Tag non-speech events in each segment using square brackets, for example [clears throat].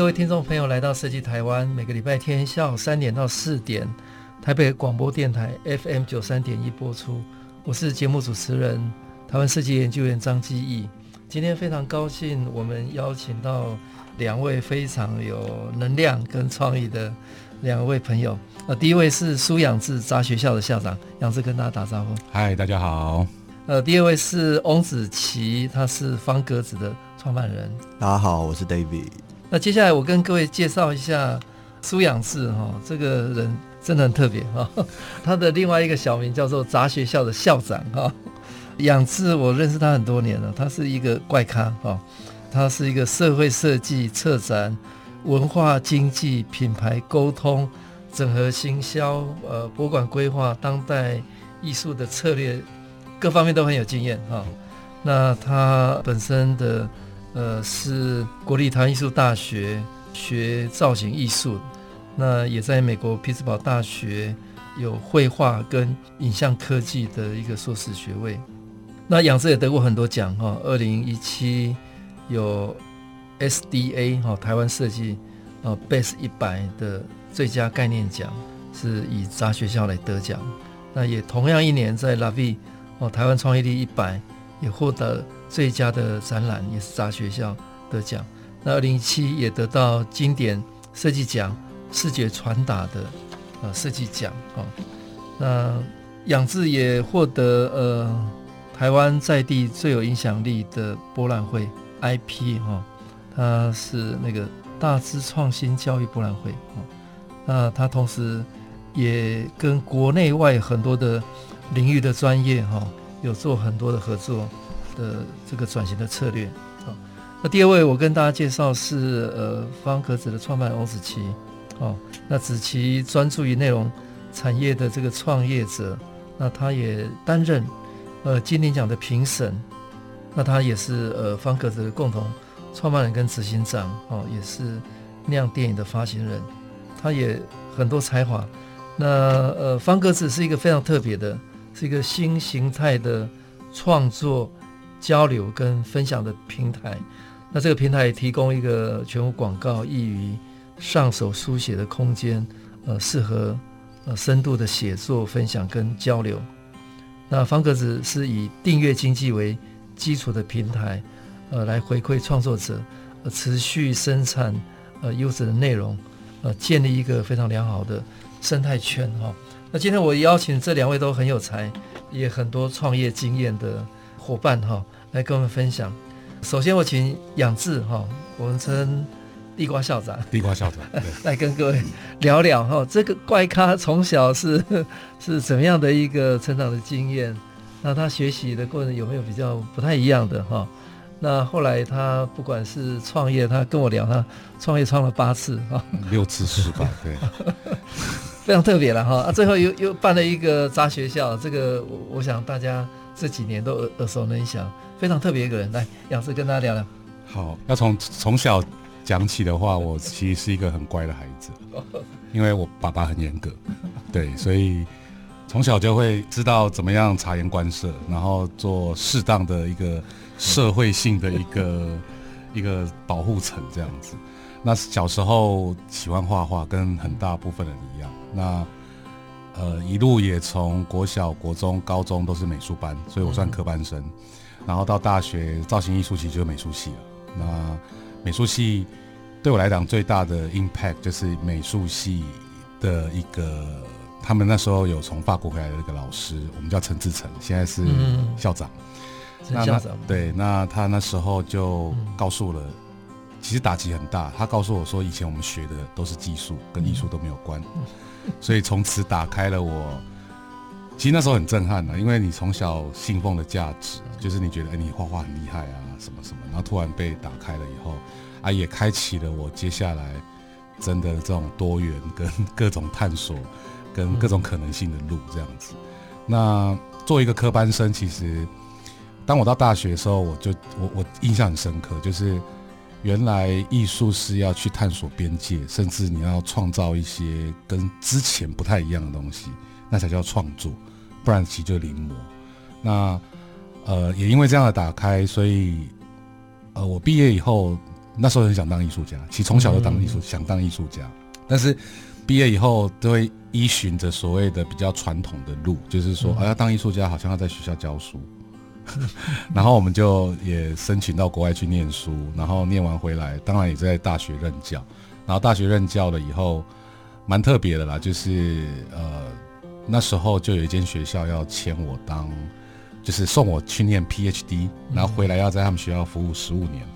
各位听众朋友来到设计台湾，每个礼拜天下午三点到四点，台北广播电台 FM 九三点一播出。我是节目主持人。台湾设计研究员张基义，今天非常高兴，我们邀请到两位非常有能量跟创意的两位朋友。呃，第一位是苏养志杂学校的校长，仰志跟大家打招呼。嗨，大家好。呃，第二位是翁子琪，他是方格子的创办人。大家好，我是 David。那接下来我跟各位介绍一下苏养志哈，这个人真的很特别哈，[laughs] 他的另外一个小名叫做杂学校的校长哈。养志，我认识他很多年了。他是一个怪咖哦，他是一个社会设计、策展、文化经济、品牌沟通、整合行销、呃，博物馆规划、当代艺术的策略，各方面都很有经验哈、哦。那他本身的呃是国立台湾艺术大学学造型艺术，那也在美国匹兹堡大学有绘画跟影像科技的一个硕士学位。那杨志也得过很多奖哈，二零一七有 SDA 哈台湾设计呃 Best 一百的最佳概念奖，是以杂学校来得奖。那也同样一年在 LAVI 哦台湾创意力一百也获得最佳的展览，也是杂学校得奖。那二零一七也得到经典设计奖视觉传达的呃设计奖哦。那仰志也获得呃。台湾在地最有影响力的博览会 IP 哈，它是那个大资创新教育博览会。那它同时也跟国内外很多的领域的专业哈，有做很多的合作的这个转型的策略啊。那第二位我跟大家介绍是呃方格子的创办人翁子琪。哦，那子琪专注于内容产业的这个创业者，那他也担任。呃，金鼎奖的评审，那他也是呃方格子的共同创办人跟执行长哦，也是酿电影的发行人，他也很多才华。那呃方格子是一个非常特别的，是一个新形态的创作交流跟分享的平台。那这个平台提供一个全无广告、易于上手书写的空间，呃，适合呃深度的写作、分享跟交流。那方格子是以订阅经济为基础的平台，呃，来回馈创作者，呃，持续生产呃优质的内容，呃，建立一个非常良好的生态圈哈、那今天我邀请这两位都很有才，也很多创业经验的伙伴哈、哦，来跟我们分享。首先我请养志哈，我们称。地瓜校长，地瓜校长，[laughs] 来跟各位聊聊哈，这个怪咖从小是 [laughs] 是怎么样的一个成长的经验？那他学习的过程有没有比较不太一样的哈？那后来他不管是创业，他跟我聊，他创业创了八次哈，六次失败，对，[laughs] 非常特别了哈。啊，最后又又办了一个杂学校，这个我我想大家这几年都耳耳熟能详，非常特别一个人。来，杨志跟大家聊聊。好，要从从小。讲起的话，我其实是一个很乖的孩子，[laughs] 因为我爸爸很严格，对，所以从小就会知道怎么样察言观色，然后做适当的一个社会性的一个 [laughs] 一个保护层这样子。那小时候喜欢画画，跟很大部分人一样。那呃，一路也从国小、国中、高中都是美术班，所以我算科班生。然后到大学造型艺术系就是美术系了。那美术系对我来讲最大的 impact 就是美术系的一个，他们那时候有从法国回来的一个老师，我们叫陈志成，现在是校长。嗯、校长对，那他那时候就告诉了，其实打击很大。他告诉我说，以前我们学的都是技术，跟艺术都没有关，[laughs] 所以从此打开了我其实那时候很震撼的，因为你从小信奉的价值，就是你觉得哎，你画画很厉害啊，什么什么，然后突然被打开了以后，啊，也开启了我接下来真的这种多元跟 [laughs] 各种探索跟各种可能性的路这样子。那作为一个科班生，其实当我到大学的时候，我就我我印象很深刻，就是原来艺术是要去探索边界，甚至你要创造一些跟之前不太一样的东西，那才叫创作。不然其实就临摹。那呃，也因为这样的打开，所以呃，我毕业以后，那时候很想当艺术家。其实从小就当艺术，嗯、想当艺术家。但是毕业以后，都会依循着所谓的比较传统的路，就是说，啊，要当艺术家，好像要在学校教书。嗯、[laughs] 然后我们就也申请到国外去念书，然后念完回来，当然也在大学任教。然后大学任教了以后，蛮特别的啦，就是呃。那时候就有一间学校要签我当，就是送我去念 PhD，然后回来要在他们学校服务十五年，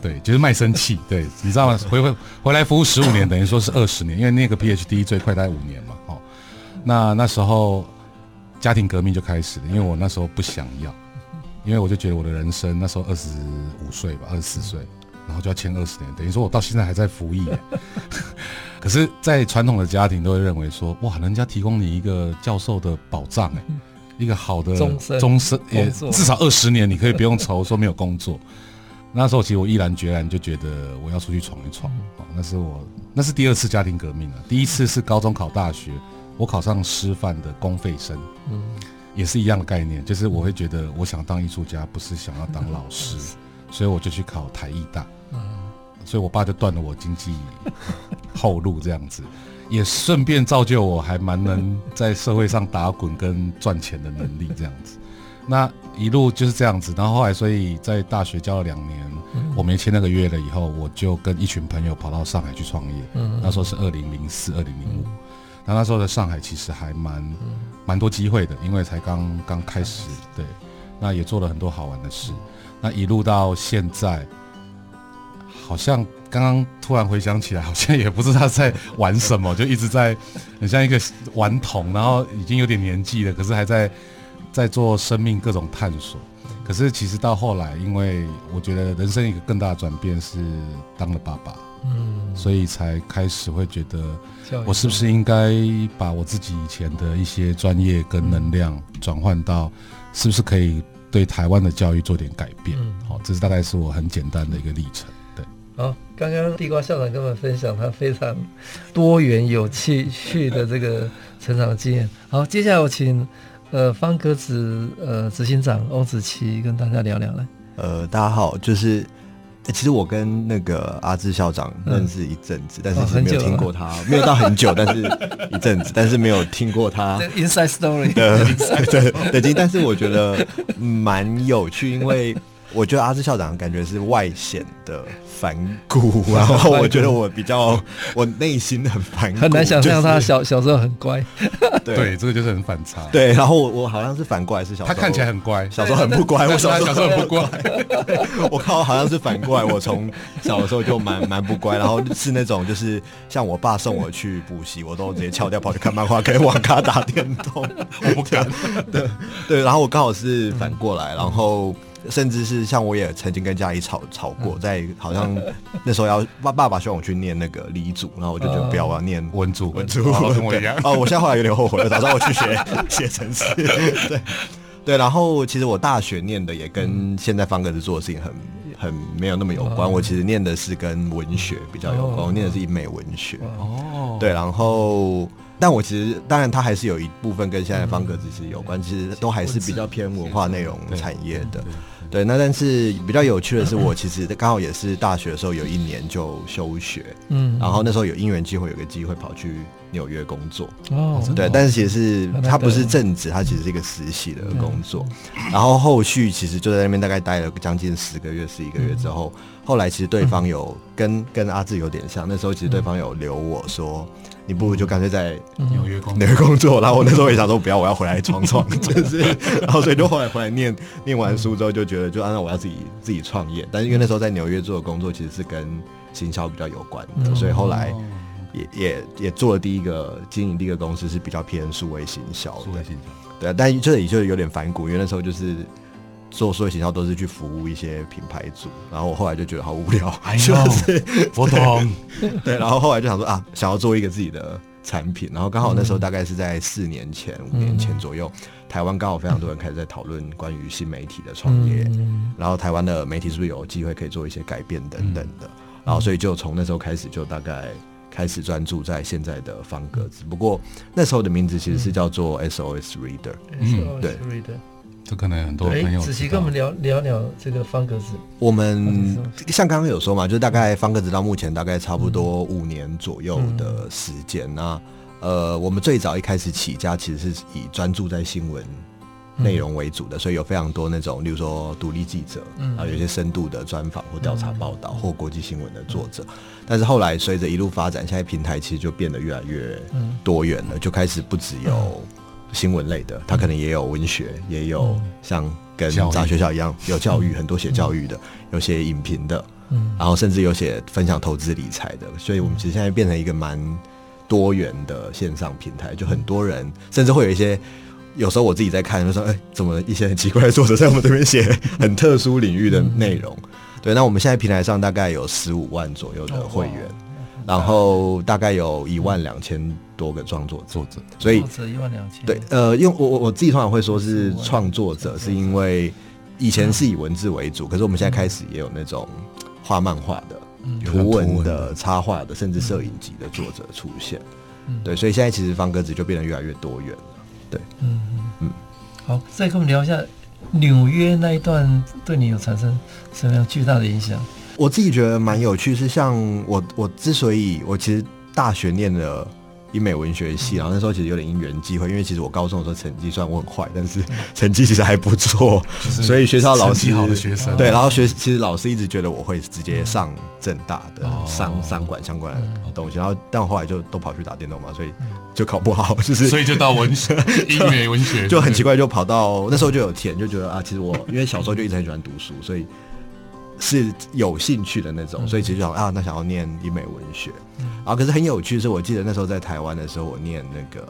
对，就是卖身契，对，你知道吗？回回回来服务十五年，等于说是二十年，因为那个 PhD 最快大概五年嘛，哦，那那时候家庭革命就开始了，因为我那时候不想要，因为我就觉得我的人生那时候二十五岁吧，二十四岁，然后就要签二十年，等于说我到现在还在服役。[laughs] 可是，在传统的家庭都会认为说，哇，人家提供你一个教授的保障，哎，一个好的终身，也至少二十年，你可以不用愁说没有工作。那时候，其实我毅然决然就觉得我要出去闯一闯。那是我，那是第二次家庭革命了。第一次是高中考大学，我考上师范的公费生，嗯，也是一样的概念，就是我会觉得我想当艺术家，不是想要当老师，所以我就去考台艺大。嗯所以，我爸就断了我经济后路，这样子，也顺便造就我还蛮能在社会上打滚跟赚钱的能力，这样子。那一路就是这样子，然后后来，所以在大学教了两年，我没签那个约了以后，我就跟一群朋友跑到上海去创业。那时候是二零零四、二零零五，那那时候的上海其实还蛮蛮多机会的，因为才刚刚开始，对，那也做了很多好玩的事。那一路到现在。好像刚刚突然回想起来，好像也不知道在玩什么，就一直在很像一个顽童，然后已经有点年纪了，可是还在在做生命各种探索。可是其实到后来，因为我觉得人生一个更大的转变是当了爸爸，嗯，所以才开始会觉得，我是不是应该把我自己以前的一些专业跟能量转换到，是不是可以对台湾的教育做点改变？好，这是大概是我很简单的一个历程。好，刚刚地瓜校长跟我们分享他非常多元有趣趣的这个成长的经验。好，接下来我请呃方格子呃执行长翁子琪跟大家聊聊来。呃，大家好，就是、欸、其实我跟那个阿志校长认识一阵子，嗯、但是其实没有听过他，哦、没有到很久，但是一阵子，但是没有听过他 inside story 的对 [laughs] 对，但是我觉得蛮有趣，因为我觉得阿志校长感觉是外显的。反骨，然后我觉得我比较，我内心很反骨，[laughs] 很难想象他小小时候很乖。[laughs] 对，这个就是很反差。对，然后我我好像是反过来，是小时候他看起来很乖，小时候很不乖。[laughs] 我小时候很不乖。我靠，好像是反过来，我从小的时候就蛮蛮不乖，然后是那种就是像我爸送我去补习，我都直接翘掉跑去看漫画，跟网咖打电动。我不敢。对对，然后我刚好是反过来，然后。甚至是像我也曾经跟家里吵吵过，在好像 [laughs] 那时候要爸爸爸希望我去念那个理组，然后我就觉得不要，我要念文组文组，跟我一样。哦，我现在后来有点后悔了，[laughs] 早知道我去学 [laughs] 写程式。对对，然后其实我大学念的也跟现在方格子做的事情很很没有那么有关。我其实念的是跟文学比较有关，我念的是英美文学。哦，对，然后。但我其实当然，它还是有一部分跟现在方格子是有关，其实都还是比较偏文化内容产业的。对，那但是比较有趣的是，我其实刚好也是大学的时候有一年就休学，嗯，然后那时候有因缘机会，有个机会跑去纽约工作。哦，对，但是其实是它不是正职，它其实是一个实习的工作。然后后续其实就在那边大概待了将近十个月、十一个月之后，后来其实对方有跟跟阿志有点像，那时候其实对方有留我说。你不如就干脆在纽约工纽约工作，然后我那时候也想说不要，我要回来闯闯，[laughs] 就是，然后所以就后来回来念念完书之后，就觉得就按照我要自己自己创业，但是因为那时候在纽约做的工作其实是跟行销比较有关的，所以后来也也也做了第一个经营第一个公司是比较偏数位行销，数位行销，对，但这里就有点反骨，因为那时候就是做所有行销都是去服务一些品牌组，然后我后来就觉得好无聊，哎呦，我懂，对，然后后来就想说啊，想要做一个自己的产品，然后刚好那时候大概是在四年前、五、嗯、年前左右，台湾刚好非常多人开始在讨论关于新媒体的创业，嗯、然后台湾的媒体是不是有机会可以做一些改变等等的，嗯、然后所以就从那时候开始就大概开始专注在现在的方格子，不过那时候的名字其实是叫做 SOS Reader，嗯，对。这可能很多朋友。仔细跟我们聊聊聊这个方格子。我们像刚刚有说嘛，就大概方格子到目前大概差不多五年左右的时间。那呃，我们最早一开始起家，其实是以专注在新闻内容为主的，所以有非常多那种，例如说独立记者，啊，有些深度的专访或调查报道或国际新闻的作者。但是后来随着一路发展，现在平台其实就变得越来越多元了，就开始不只有。新闻类的，他可能也有文学，嗯、也有像跟杂学校一样有教育，很多写教育的，有写影评的，嗯，然后甚至有写分享投资理财的，所以我们其实现在变成一个蛮多元的线上平台，就很多人，甚至会有一些，有时候我自己在看，就说，哎、欸，怎么一些很奇怪的作者在我们这边写很特殊领域的内容？对，那我们现在平台上大概有十五万左右的会员。然后大概有一万两千多个创作作者，所以一万两千。对，呃，因为我我我自己通常会说是创作者，是因为以前是以文字为主，可是我们现在开始也有那种画漫画的、图文的、插画的，甚至摄影集的作者出现。对，所以现在其实方格子就变得越来越多元了。对，嗯嗯，好，再跟我们聊一下纽约那一段，对你有产生什么样巨大的影响？我自己觉得蛮有趣，是像我，我之所以我其实大学念的英美文学系，然后那时候其实有点因缘际会，因为其实我高中的时候成绩算我很坏，但是 [laughs] 成绩其实还不错，所以学校老师好的学生。对，然后学其实老师一直觉得我会直接上正大的商商管相关的东西，然后但我后来就都跑去打电动嘛，所以就考不好，[laughs] 就是所以就到文学 [laughs] 英美文学就很奇怪，就跑到那时候就有填，就觉得啊，其实我因为小时候就一直很喜欢读书，所以。是有兴趣的那种，所以其实就想啊，那想要念英美文学，然后可是很有趣的是，我记得那时候在台湾的时候，我念那个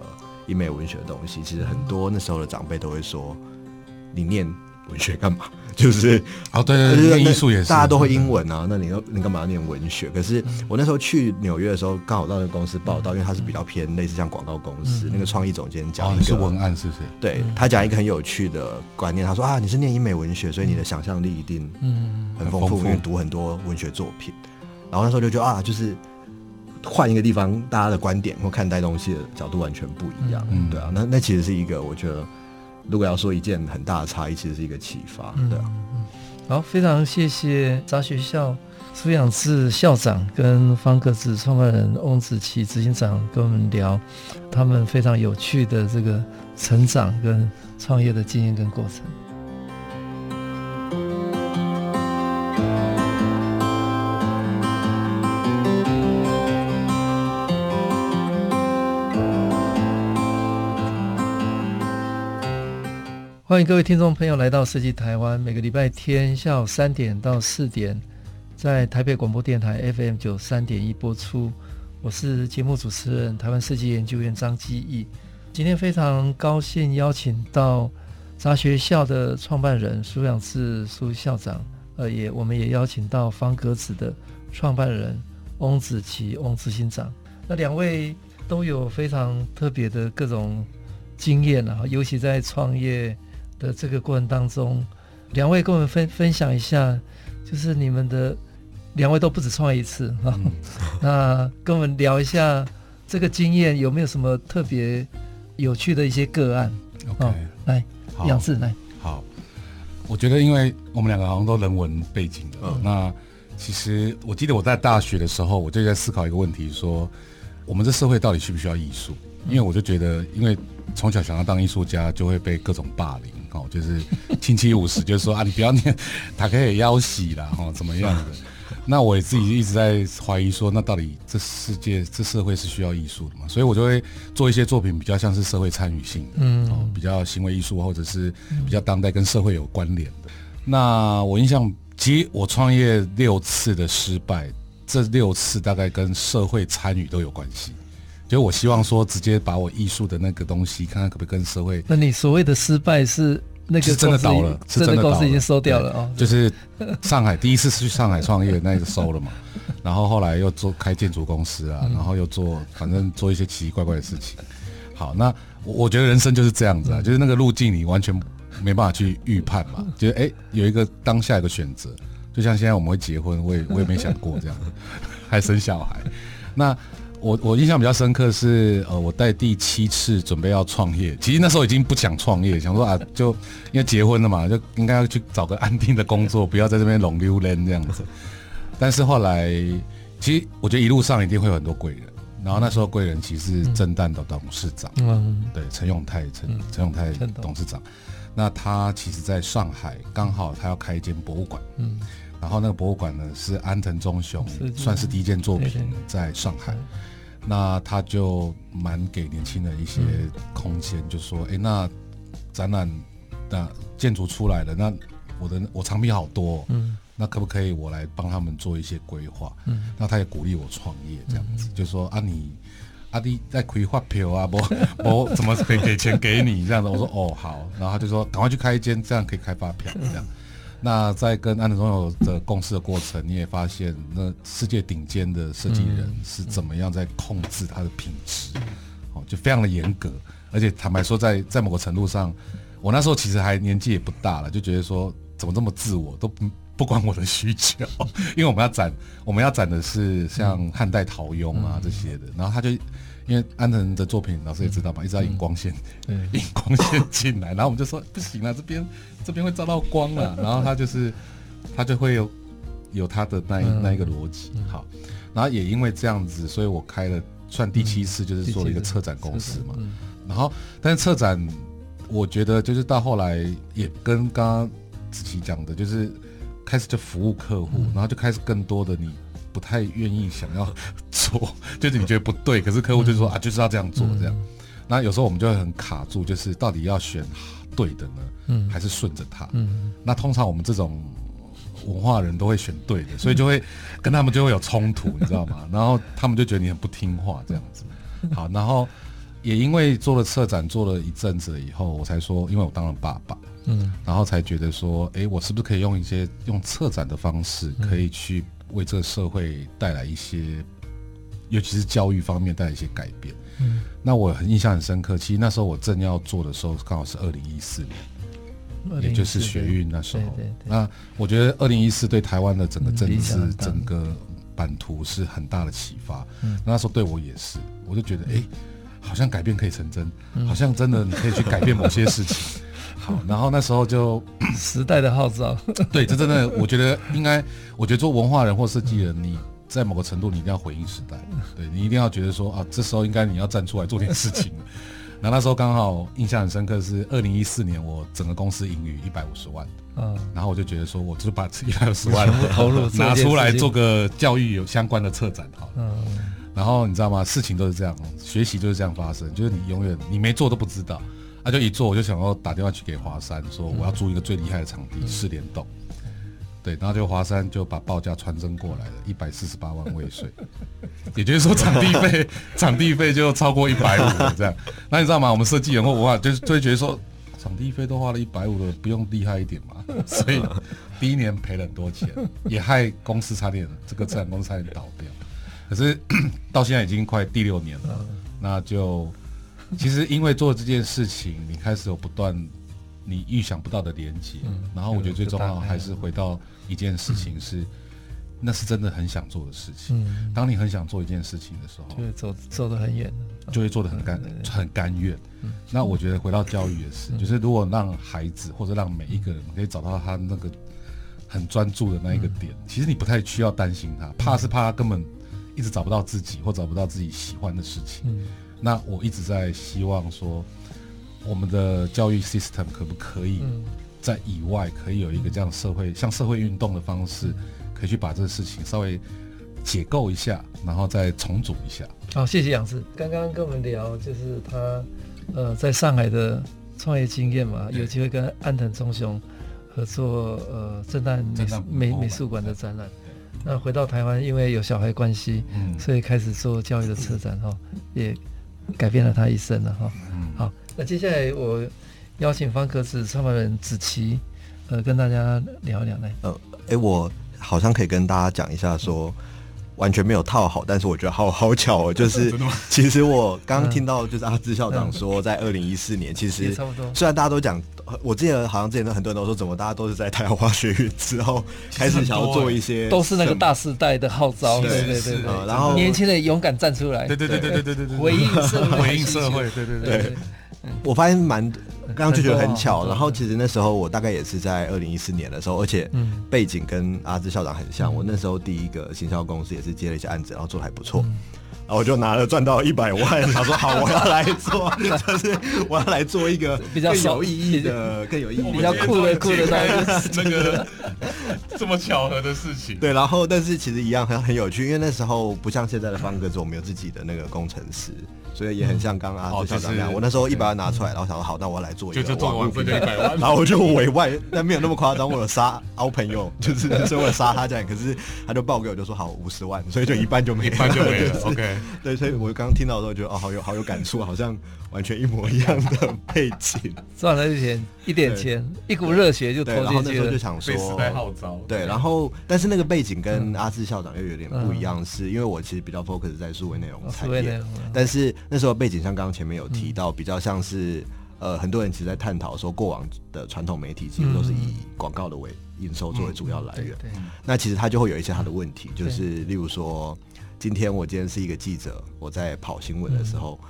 英美文学的东西，其实很多那时候的长辈都会说，你念文学干嘛？就是哦，对对对，艺术也是，大家都会英文啊。那你你干嘛要念文学？可是我那时候去纽约的时候，刚好到那个公司报道，因为它是比较偏类似像广告公司。那个创意总监讲一个文案，是不是？对，他讲一个很有趣的观念，他说啊，你是念英美文学，所以你的想象力一定嗯很丰富，因为读很多文学作品。然后那时候就觉得啊，就是换一个地方，大家的观点或看待东西的角度完全不一样。嗯，对啊，那那其实是一个我觉得。如果要说一件很大的差异，其实是一个启发。对、啊嗯嗯，好，非常谢谢杂学校苏养志校长跟方格子创办人翁子琪执行长跟我们聊他们非常有趣的这个成长跟创业的经验跟过程。欢迎各位听众朋友来到设计台湾，每个礼拜天下午三点到四点，在台北广播电台 FM 九三点一播出。我是节目主持人台湾设计研究院张基义。今天非常高兴邀请到杂学校的创办人苏养志苏校长，呃，也我们也邀请到方格子的创办人翁子琪翁执行长。那两位都有非常特别的各种经验啊，尤其在创业。的这个过程当中，两位跟我们分分享一下，就是你们的两位都不止创业一次哈，嗯、[laughs] 那跟我们聊一下这个经验有没有什么特别有趣的一些个案？OK，哦、来，杨志来。好，我觉得因为我们两个好像都人文背景的，嗯、那其实我记得我在大学的时候，我就在思考一个问题，说我们这社会到底需不需要艺术？因为我就觉得，因为从小想要当艺术家，就会被各种霸凌。哦，就是亲戚五十，就是说啊，你不要念，[laughs] 他可以要洗了，哈，怎么样的？那我也自己一直在怀疑说，那到底这世界、这社会是需要艺术的吗？所以我就会做一些作品，比较像是社会参与性的，嗯，哦，比较行为艺术，或者是比较当代跟社会有关联的。那我印象，其实我创业六次的失败，这六次大概跟社会参与都有关系。就我希望说，直接把我艺术的那个东西，看看可不可以跟社会。那你所谓的失败是那个真的倒了，是真的公司已经收掉了哦。就是上海第一次是去上海创业，那个收了嘛。[laughs] 然后后来又做开建筑公司啊，然后又做反正做一些奇奇怪怪的事情。好，那我我觉得人生就是这样子啊，就是那个路径你完全没办法去预判嘛。[laughs] 就是哎，有一个当下一个选择，就像现在我们会结婚，我也我也没想过这样，[laughs] 还生小孩，那。我我印象比较深刻是，呃，我带第七次准备要创业，其实那时候已经不想创业，想说啊，就因为结婚了嘛，就应该要去找个安定的工作，不要在这边龙溜连这样子。但是后来，其实我觉得一路上一定会有很多贵人，然后那时候贵人其实是震旦的董事长，嗯，对，陈永泰，陈陈永泰董事长，那他其实在上海刚好他要开一间博物馆，嗯，然后那个博物馆呢是安藤忠雄算是第一件作品在上海。那他就蛮给年轻人一些空间，就说：“哎，那展览那建筑出来了，那我的我藏品好多，嗯，那可不可以我来帮他们做一些规划？嗯，那他也鼓励我创业，这样子，就说啊你阿弟在亏发票啊，不 [laughs] 不怎么可以给钱给你？这样子？我说哦好，然后他就说赶快去开一间，这样可以开发票这样。”那在跟安藤忠雄的共事的过程，你也发现，那世界顶尖的设计人是怎么样在控制他的品质，哦，就非常的严格。而且坦白说，在在某个程度上，我那时候其实还年纪也不大了，就觉得说怎么这么自我，都不不管我的需求。[laughs] 因为我们要展，我们要展的是像汉代陶俑啊这些的，然后他就。因为安藤的作品，老师也知道嘛，一直要引光线，[laughs] 引光线进来，然后我们就说不行了，这边这边会照到光了，然后他就是他就会有有他的那一那一个逻辑，好，然后也因为这样子，所以我开了算第七次，就是做了一个策展公司嘛，然后但是策展，我觉得就是到后来也跟刚刚子琪讲的，就是开始就服务客户，然后就开始更多的你。不太愿意想要 [laughs] 做，[laughs] 就是你觉得不对，可是客户就说啊，就是要这样做这样。那有时候我们就会很卡住，就是到底要选对的呢，嗯，还是顺着他？嗯，那通常我们这种文化人都会选对的，所以就会跟他们就会有冲突，你知道吗？[laughs] 然后他们就觉得你很不听话这样子。好，然后也因为做了策展做了一阵子了以后，我才说，因为我当了爸爸，嗯，然后才觉得说，哎，我是不是可以用一些用策展的方式可以去。为这个社会带来一些，尤其是教育方面带来一些改变。嗯，那我很印象很深刻。其实那时候我正要做的时候，刚好是二零一四年，也就是学运那时候。对对对。那我觉得二零一四对台湾的整个政治、整个版图是很大的启发。嗯，那时候对我也是，我就觉得，哎，好像改变可以成真，好像真的你可以去改变某些事情。[laughs] 好，然后那时候就 [coughs] 时代的号召，[laughs] 对，这真的，我觉得应该，我觉得做文化人或设计人，你在某个程度你一定要回应时代，[laughs] 对，你一定要觉得说啊，这时候应该你要站出来做点事情。[laughs] 那那时候刚好印象很深刻是二零一四年，我整个公司盈余一百五十万，嗯，然后我就觉得说，我就把这一百五十万投入拿出来做个教育有相关的策展，好了，嗯，然后你知道吗？事情都是这样，学习就是这样发生，就是你永远你没做都不知道。他就一做，我就想要打电话去给华山，说我要租一个最厉害的场地，四联动。对，然后就华山就把报价传真过来了，一百四十八万未税，[laughs] 也就是说场地费，场地费就超过一百五这样。那你知道吗？我们设计人或文化就是就会觉得说，场地费都花了一百五了，不用厉害一点嘛？所以第一年赔了很多钱，[laughs] 也害公司差点这个自然公司差点倒掉。可是 [clears throat] 到现在已经快第六年了，那就。[laughs] 其实，因为做这件事情，你开始有不断你预想不到的连接。嗯、然后，我觉得最重要还是回到一件事情是，嗯、那是真的很想做的事情。嗯、当你很想做一件事情的时候，就会走走得很远，就会做得很甘很甘愿。嗯、那我觉得回到教育也是，嗯、就是如果让孩子或者让每一个人可以找到他那个很专注的那一个点，嗯、其实你不太需要担心他，怕是怕他根本一直找不到自己或找不到自己喜欢的事情。嗯那我一直在希望说，我们的教育 system 可不可以在以外可以有一个这样社会像社会运动的方式，可以去把这个事情稍微解构一下，然后再重组一下。好，谢谢杨志。刚刚跟我们聊就是他呃在上海的创业经验嘛，有机会跟安藤忠雄合作呃震旦美美美术馆的展览。那回到台湾，因为有小孩关系，嗯所以开始做教育的策展哈，也改变了他一生了哈。嗯好，那接下来我邀请方格子创办人子琪，呃，跟大家聊一聊来。呃，哎，我好像可以跟大家讲一下说。完全没有套好，但是我觉得好好巧哦，就是 [laughs] 其实我刚刚听到就是阿志校长说，在二零一四年，其实虽然大家都讲，我记得好像之前很多人都说，怎么大家都是在太阳花学运之后开始想要做一些，都是那个大时代的号召，对对对，然后年轻人勇敢站出来，对对对对对对对，回应社会，回应社会，对对对。我发现蛮，刚刚就觉得很巧。然后其实那时候我大概也是在二零一四年的时候，而且背景跟阿志校长很像。我那时候第一个行销公司也是接了一些案子，然后做的还不错。然后我就拿了赚到一百万，[laughs] 他说好，我要来做，就是我要来做一个比较有意义的、[laughs] 更有意义、比较酷的酷的那个 [laughs] 那个这么巧合的事情。对，然后但是其实一样很很有趣，因为那时候不像现在的方格子，我们有自己的那个工程师。所以也很像刚刚阿志校长那样，我那时候一百万拿出来，然后想说好，那我要来做一个，就就做完分就一百万，然后我就委外，但没有那么夸张，我有杀凹朋友，就是所以我杀他这样，可是他就报给我，就说好五十万，所以就一半就没了，一半就没了。[laughs] OK，对，所以我刚刚听到的时候觉得哦，好有好有感触，好像完全一模一样的背景，赚了一点一点钱，一股热血就投进去了。然后那时候就想说，时代号召，对，然后但是那个背景跟阿志校长又有点不一样，是因为我其实比较 focus 在数位内容产业，但是那时候背景像刚刚前面有提到，比较像是呃，很多人其实在探讨说，过往的传统媒体其实都是以广告的为营收作为主要来源。那其实它就会有一些它的问题，就是例如说，今天我今天是一个记者，我在跑新闻的时候，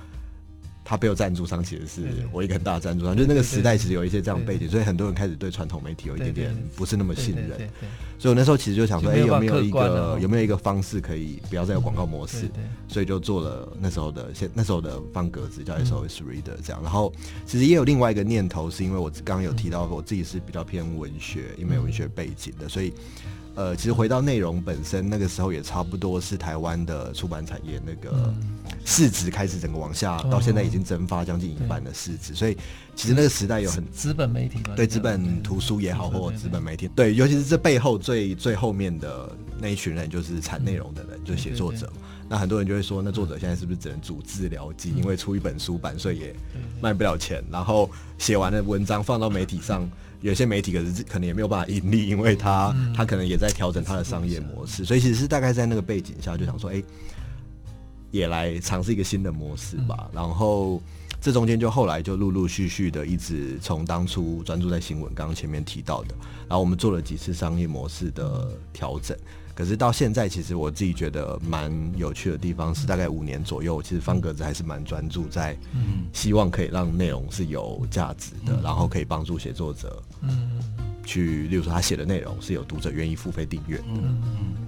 他背后赞助商其实是我一个很大的赞助商，就是那个时代其实有一些这样背景，所以很多人开始对传统媒体有一点点不是那么信任。所以我那时候其实就想说，哎，有没有一个有没有一个方式可以不要再有广告模式？所以就做了那时候的现那时候的方格子叫 SOS Reader 这样。然后其实也有另外一个念头，是因为我刚刚有提到我自己是比较偏文学，因为文学背景的，所以。呃，其实回到内容本身，那个时候也差不多是台湾的出版产业那个市值开始整个往下，到现在已经蒸发将近一半的市值，所以其实那个时代有很资本媒体对资本图书也好，或者资本媒体对，尤其是这背后最最后面的那一群人，就是产内容的人，就是写作者。那很多人就会说，那作者现在是不是只能主治疗机？因为出一本书版税也卖不了钱，然后写完的文章放到媒体上。[laughs] 有些媒体可是可能也没有办法盈利，因为他他可能也在调整他的商业模式，所以其实是大概在那个背景下就想说，哎，也来尝试一个新的模式吧。然后这中间就后来就陆陆续续的一直从当初专注在新闻，刚刚前面提到的，然后我们做了几次商业模式的调整。可是到现在，其实我自己觉得蛮有趣的地方是，大概五年左右，其实方格子还是蛮专注在，希望可以让内容是有价值的，然后可以帮助写作者，去，例如说他写的内容是有读者愿意付费订阅的，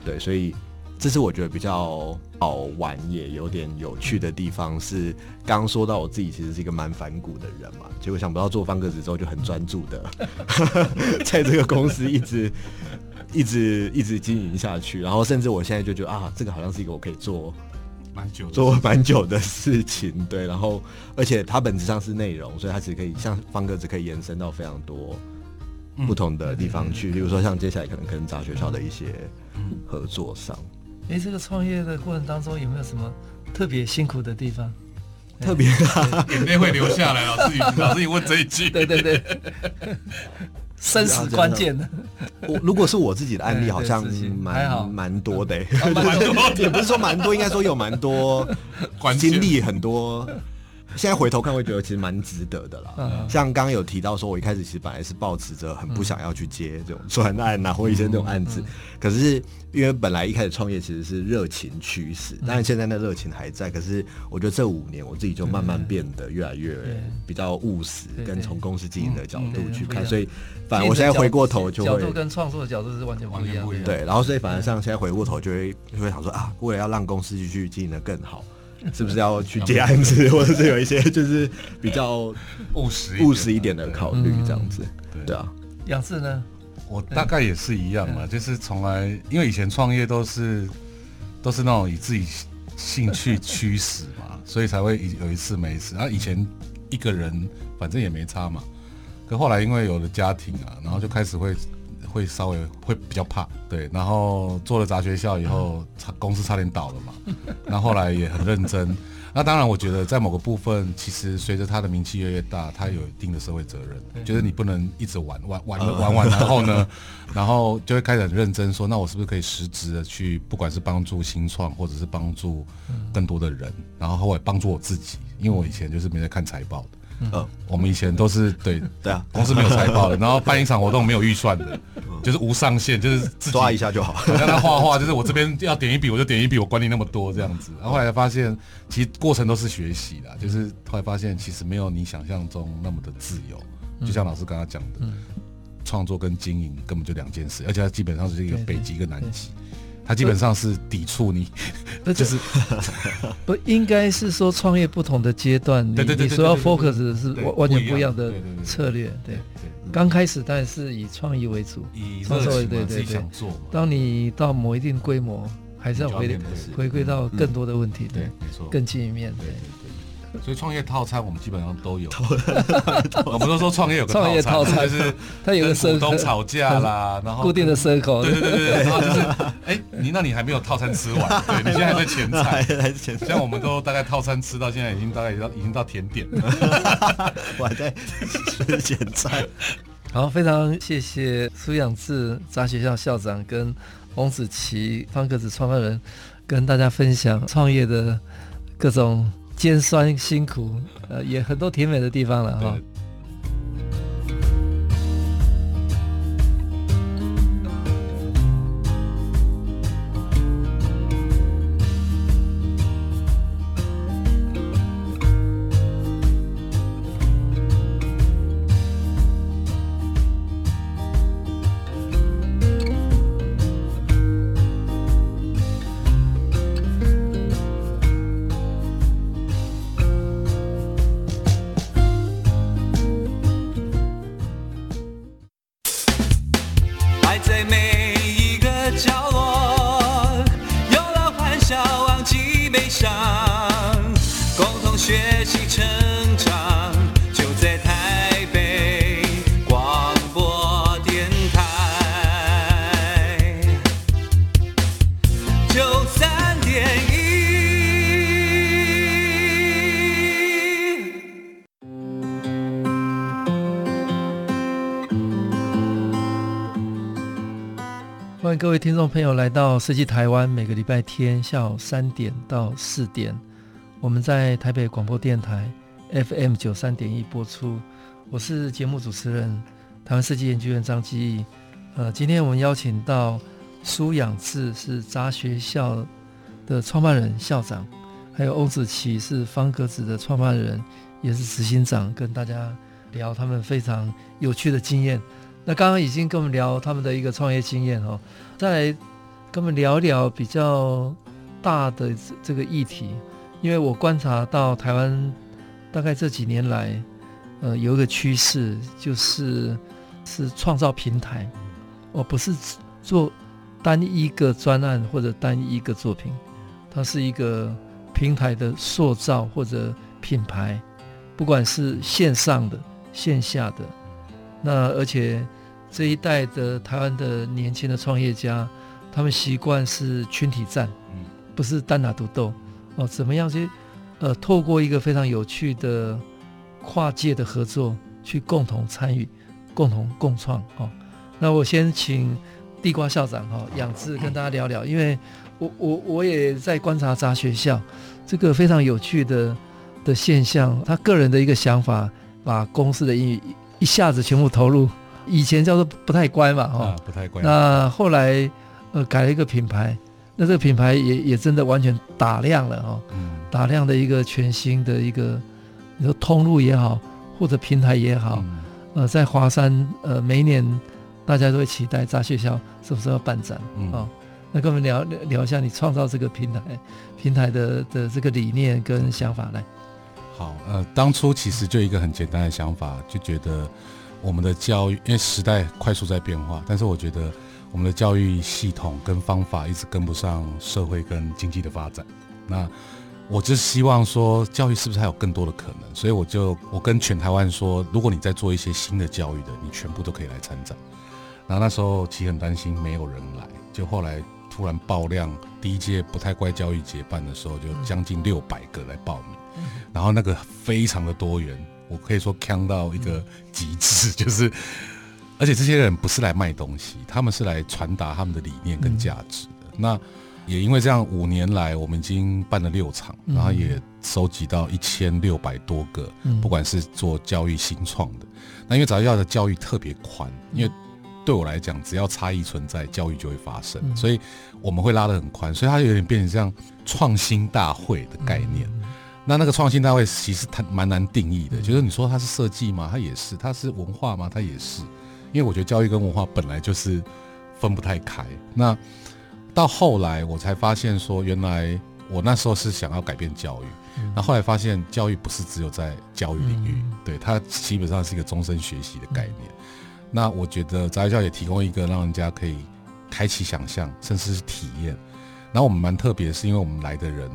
对，所以这是我觉得比较好玩也有点有趣的地方。是刚刚说到我自己其实是一个蛮反骨的人嘛，结果想不到做方格子之后就很专注的 [laughs] [laughs] 在这个公司一直。一直一直经营下去，然后甚至我现在就觉得啊，这个好像是一个我可以做蛮久做蛮久的事情，对。然后而且它本质上是内容，所以它其实可以像方格子可以延伸到非常多不同的地方去，嗯、例如说像接下来可能跟杂学校的一些合作上。哎、嗯，这个创业的过程当中有没有什么特别辛苦的地方？特别 [laughs] 眼泪会流下来。老师，老师，你问这一句，对 [laughs] 对对。生死关键。的，我如果是我自己的案例，[laughs] 好像蛮蛮多的，[laughs] 也不是说蛮多，应该说有蛮多经历很多。现在回头看，会觉得其实蛮值得的啦。像刚刚有提到说，我一开始其实本来是抱持着很不想要去接这种专案啊，或一些这种案子。可是因为本来一开始创业其实是热情驱使，当然现在那热情还在。可是我觉得这五年我自己就慢慢变得越来越比较务实，跟从公司经营的角度去看。所以反而我现在回过头就会，角度跟创作的角度是完全不一样。对，然后所以反而像现在回过头就会就会想说啊，为了要让公司继续经营的更好。是不是要去接案子，或者是有一些就是比较务实务实一点的考虑，这样子？对啊。杨志呢？我大概也是一样嘛，就是从来因为以前创业都是都是那种以自己兴趣驱使嘛，[laughs] 所以才会有一次没一次。然后以前一个人反正也没差嘛，可后来因为有了家庭啊，然后就开始会会稍微会比较怕，对。然后做了杂学校以后，差公司差点倒了嘛。那后，后来也很认真。那当然，我觉得在某个部分，其实随着他的名气越来越大，他有一定的社会责任，就是你不能一直玩玩玩玩玩，然后呢，然后就会开始很认真说，那我是不是可以实质的去，不管是帮助新创，或者是帮助更多的人，然后后来帮助我自己，因为我以前就是没在看财报的。呃，我们以前都是对对啊，公司没有财报的，然后办一场活动没有预算的，就是无上限，就是自己抓一下就好。让他画画，就是我这边要点一笔我就点一笔，我管你那么多这样子。然后后来发现，其实过程都是学习的，就是后来发现其实没有你想象中那么的自由。就像老师刚刚讲的，创作跟经营根本就两件事，而且它基本上是一个北极一个南极。他基本上是抵触你，那就是 [laughs] 不应该是说创业不同的阶段，你你说要 focus 的是完完全不一样的策略。对，刚开始当然是以创意为主，以创作为对对对。当你到某一定规模，还是要回回归到更多的问题，对，没错，更近一面对。所以创业套餐我们基本上都有，[laughs] 我们都说创业有个创业套餐，就是 [laughs] 它有个股东吵架啦，[laughs] 然后固定的 circle，对对对对，然后就是，哎，你那你还没有套餐吃完，对，你现在还在前菜，还是前菜，像我们都大概套餐吃到现在已经大概已经已经到甜点了，我还在吃前菜。好，非常谢谢苏养志杂学校校长跟翁子琪方格子创办人跟大家分享创业的各种。艰酸辛苦，呃，也很多甜美的地方了哈。众朋友来到设计台湾，每个礼拜天下午三点到四点，我们在台北广播电台 FM 九三点一播出。我是节目主持人台湾设计研究院张基义。呃，今天我们邀请到苏养志，是杂学校的创办人、校长，还有欧子琪是方格子的创办人，也是执行长，跟大家聊他们非常有趣的经验。那刚刚已经跟我们聊他们的一个创业经验哦，再来跟我们聊聊比较大的这个议题，因为我观察到台湾大概这几年来，呃，有一个趋势就是是创造平台，而不是做单一个专案或者单一个作品，它是一个平台的塑造或者品牌，不管是线上的、线下的。那而且这一代的台湾的年轻的创业家，他们习惯是群体战，不是单打独斗哦。怎么样去呃，透过一个非常有趣的跨界的合作，去共同参与、共同共创哦。那我先请地瓜校长哈养志跟大家聊聊，因为我我我也在观察杂学校这个非常有趣的的现象，他个人的一个想法，把公司的英语。一下子全部投入，以前叫做不太乖嘛，哈、啊，不太乖。那后来，呃，改了一个品牌，那这个品牌也也真的完全打亮了，哈，嗯，打亮的一个全新的一个，你说通路也好，或者平台也好，嗯、呃，在华山，呃，每一年大家都会期待杂学校是不是要办展，嗯、哦，那跟我们聊聊一下你创造这个平台，平台的的这个理念跟想法来。好，呃，当初其实就一个很简单的想法，就觉得我们的教育，因为时代快速在变化，但是我觉得我们的教育系统跟方法一直跟不上社会跟经济的发展。那我就希望说，教育是不是还有更多的可能？所以我就我跟全台湾说，如果你在做一些新的教育的，你全部都可以来参展。然后那时候其实很担心没有人来，就后来突然爆量，第一届不太乖教育节办的时候，就将近六百个来报名，然后那个非常的多元，我可以说强到一个极致，[laughs] 就是而且这些人不是来卖东西，他们是来传达他们的理念跟价值的。嗯、那也因为这样，五年来我们已经办了六场，然后也收集到一千六百多个，不管是做教育新创的。那因为早教的教育特别宽，因为对我来讲，只要差异存在，教育就会发生，所以我们会拉得很宽，所以它有点变成这样创新大会的概念。那那个创新大会其实它蛮难定义的，就是你说它是设计吗？它也是，它是文化吗？它也是。因为我觉得教育跟文化本来就是分不太开。那到后来我才发现说，原来我那时候是想要改变教育，那后来发现教育不是只有在教育领域，对，它基本上是一个终身学习的概念。那我觉得杂学校也提供一个让人家可以开启想象，甚至是体验。然后我们蛮特别，是因为我们来的人，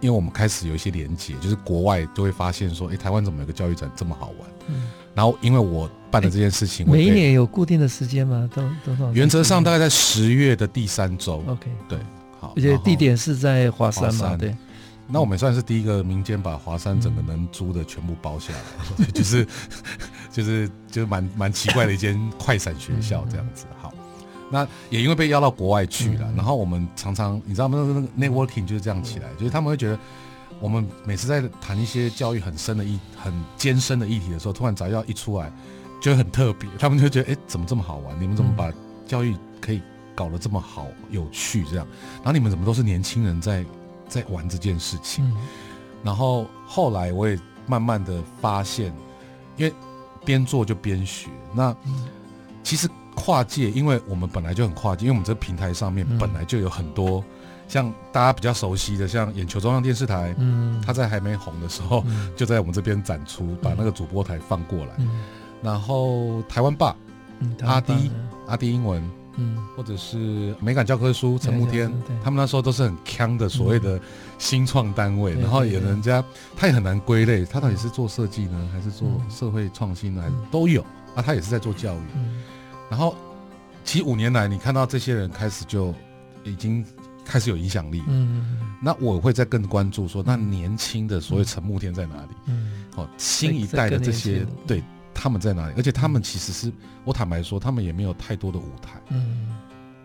因为我们开始有一些连结，就是国外就会发现说，哎，台湾怎么有个教育展这么好玩？嗯。然后因为我办的这件事情，每一年有固定的时间吗？都多少？原则上大概在十月的第三周。OK，对，好。而且地点是在华山嘛？对。那我们算是第一个民间把华山整个能租的全部包下来，就是 [laughs] 就是就是蛮蛮奇怪的一间快闪学校这样子。好，那也因为被邀到国外去了，然后我们常常你知道吗？那个 networking 就是这样起来，就是他们会觉得我们每次在谈一些教育很深的议、很艰深的议题的时候，突然杂要一出来，就会很特别，他们就觉得哎，怎么这么好玩？你们怎么把教育可以搞得这么好、有趣这样？然后你们怎么都是年轻人在？在玩这件事情，嗯、然后后来我也慢慢的发现，因为边做就边学。那其实跨界，因为我们本来就很跨界，因为我们这个平台上面本来就有很多像大家比较熟悉的，像眼球中央电视台，嗯，他在还没红的时候，嗯、就在我们这边展出，把那个主播台放过来。嗯、然后台湾爸，嗯、阿迪阿迪英文。嗯，或者是美感教科书，陈慕天，他们那时候都是很强的所谓的新创单位，然后有人家他也很难归类，他到底是做设计呢，还是做社会创新呢，还是都有啊？他也是在做教育。然后，其实五年来，你看到这些人开始就已经开始有影响力。嗯，那我会再更关注说，那年轻的所谓陈慕天在哪里？嗯，好，新一代的这些对。他们在哪里？而且他们其实是我坦白说，他们也没有太多的舞台。嗯，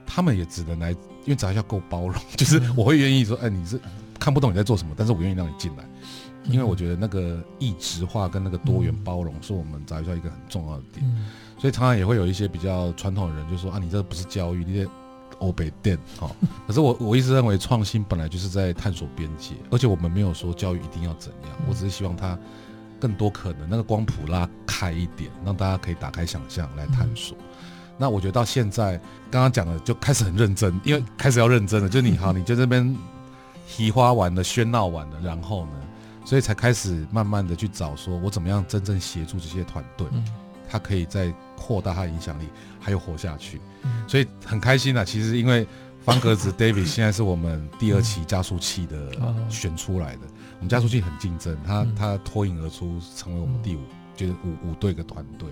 他们也只能来，因为杂学校够包容，[laughs] 就是我会愿意说，哎，你是看不懂你在做什么，但是我愿意让你进来，因为我觉得那个异质化跟那个多元包容是我们杂学校一个很重要的点。所以常常也会有一些比较传统的人就说啊，你这不是教育，你这欧北电哈。[laughs] 可是我我一直认为创新本来就是在探索边界，而且我们没有说教育一定要怎样，我只是希望它。更多可能，那个光谱拉开一点，让大家可以打开想象来探索。嗯、那我觉得到现在，刚刚讲的就开始很认真，因为开始要认真了。就你好，你就这边提花完了，喧闹完了，然后呢，所以才开始慢慢的去找，说我怎么样真正协助这些团队，嗯、他可以再扩大他的影响力，还有活下去。嗯、所以很开心啊，其实因为方格子 [coughs] David 现在是我们第二期加速器的选出来的。我们加速器很竞争，他他脱颖而出，成为我们第五，就是五五队的团队。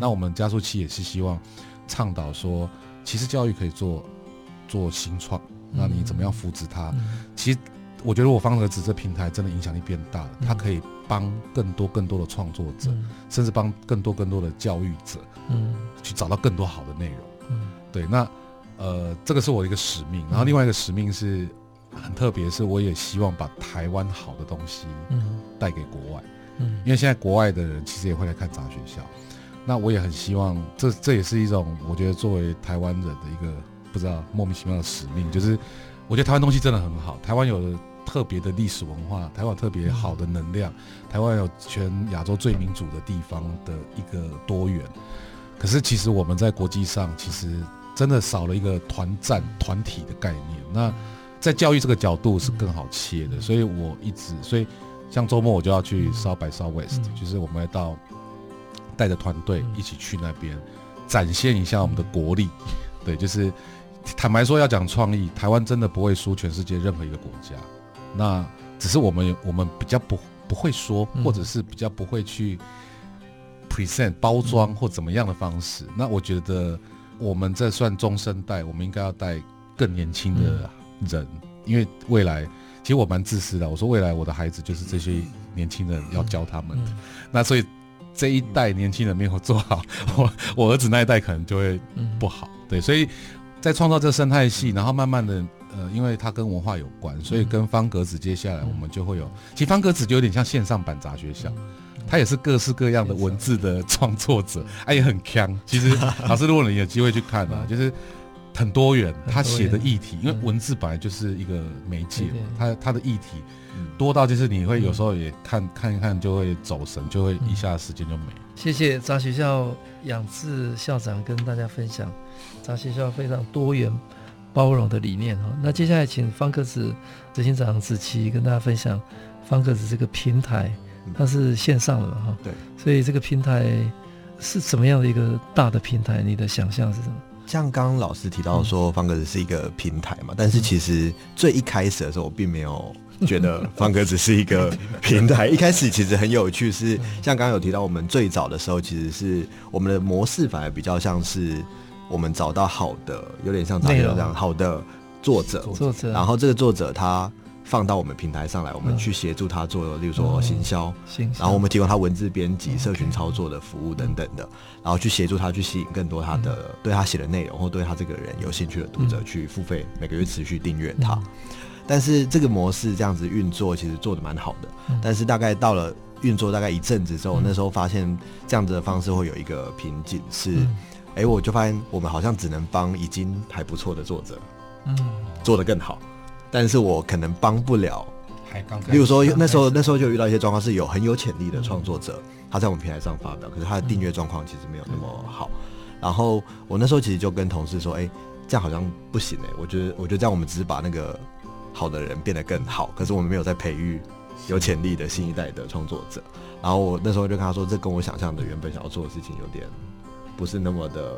那我们加速器也是希望倡导说，其实教育可以做做新创，那你怎么样扶持它？其实我觉得我方格子这平台真的影响力变大了，它可以帮更多更多的创作者，甚至帮更多更多的教育者，嗯，去找到更多好的内容。嗯，对，那呃，这个是我的一个使命，然后另外一个使命是。很特别，是我也希望把台湾好的东西带给国外，嗯，因为现在国外的人其实也会来看杂学校，那我也很希望，这这也是一种我觉得作为台湾人的一个不知道莫名其妙的使命，就是我觉得台湾东西真的很好，台湾有特别的历史文化，台湾特别好的能量，台湾有全亚洲最民主的地方的一个多元，可是其实我们在国际上其实真的少了一个团战团体的概念，那。在教育这个角度是更好切的，所以我一直，所以像周末我就要去 South by Southwest，就是我们要到带着团队一起去那边展现一下我们的国力。对，就是坦白说要讲创意，台湾真的不会输全世界任何一个国家。那只是我们我们比较不不会说，或者是比较不会去 present 包装或怎么样的方式。那我觉得我们这算中生代，我们应该要带更年轻的人，嗯、因为未来其实我蛮自私的。我说未来我的孩子就是这些年轻人要教他们的，嗯、那所以这一代年轻人没有做好，[laughs] 我我儿子那一代可能就会不好。嗯、对，所以在创造这个生态系，然后慢慢的。呃，因为它跟文化有关，所以跟方格子接下来我们就会有，其实方格子就有点像线上版杂学校，它也是各式各样的文字的创作者，哎，也很强。其实 [laughs] 老师，如果你有机会去看啊，就是很多元，他写的议题，因为文字本来就是一个媒介，它它的议题多到就是你会有时候也看看一看就会走神，就会一下时间就没。谢谢杂学校养志校长跟大家分享，杂学校非常多元。包容的理念哈，那接下来请方格子执行长子琪跟大家分享方格子这个平台，它是线上的哈，对，所以这个平台是怎么样的一个大的平台？你的想象是什么？像刚刚老师提到说方格子是一个平台嘛，但是其实最一开始的时候，我并没有觉得方格子是一个 [laughs] 平台。[laughs] 一开始其实很有趣，是像刚刚有提到，我们最早的时候其实是我们的模式反而比较像是。我们找到好的，有点像这样好的作者，作者，然后这个作者他放到我们平台上来，我们去协助他做，例如说行销，然后我们提供他文字编辑、社群操作的服务等等的，然后去协助他去吸引更多他的对他写的内容或对他这个人有兴趣的读者去付费，每个月持续订阅他。但是这个模式这样子运作，其实做的蛮好的。但是大概到了运作大概一阵子之后，那时候发现这样子的方式会有一个瓶颈是。哎、欸，我就发现我们好像只能帮已经还不错的作者，嗯，做得更好，但是我可能帮不了。还刚，例如说 [laughs] 那时候那时候就遇到一些状况，是有很有潜力的创作者，他在我们平台上发表，可是他的订阅状况其实没有那么好。然后我那时候其实就跟同事说，哎、欸，这样好像不行哎、欸，我觉得我觉得这样我们只是把那个好的人变得更好，可是我们没有在培育有潜力的新一代的创作者。然后我那时候就跟他说，这跟我想象的原本想要做的事情有点。不是那么的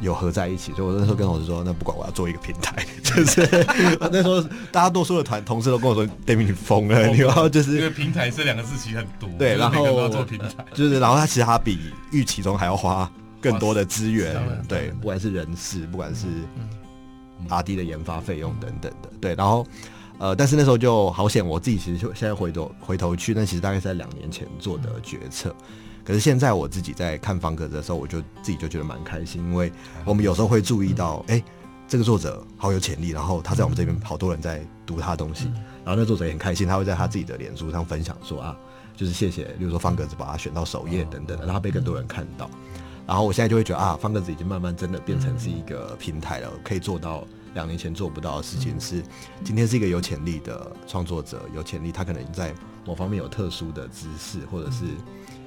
有合在一起，所以我那时候跟同事说，那不管我要做一个平台，[laughs] 就是 [laughs] 那时候大家多数的团同事都跟我说，David 你疯了，你 [laughs] 要就是因为平台这两个字其实很多，对，然后要做平台，就是然后他其实他比预期中还要花更多的资源，对，不管是人事，不管是 R&D 的研发费用等等的，对，然后呃，但是那时候就好险，我自己其实就现在回头回头去，那其实大概是在两年前做的决策。可是现在我自己在看方格子的时候，我就自己就觉得蛮开心，因为我们有时候会注意到，哎、欸，这个作者好有潜力，然后他在我们这边好多人在读他的东西，然后那作者也很开心，他会在他自己的脸书上分享说啊，就是谢谢，比如说方格子把他选到首页等等，让他被更多人看到。然后我现在就会觉得啊，方格子已经慢慢真的变成是一个平台了，可以做到两年前做不到的事情，是今天是一个有潜力的创作者，有潜力，他可能在某方面有特殊的知识，或者是。